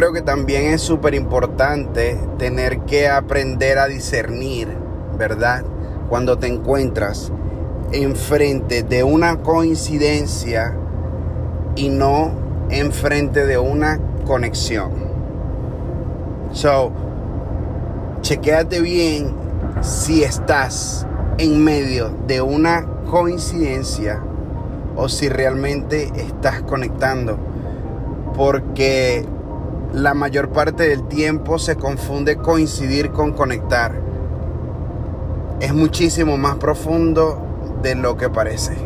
creo que también es súper importante tener que aprender a discernir, ¿verdad? Cuando te encuentras enfrente de una coincidencia y no enfrente de una conexión. So, chequéate bien si estás en medio de una coincidencia o si realmente estás conectando. Porque la mayor parte del tiempo se confunde coincidir con conectar. Es muchísimo más profundo de lo que parece.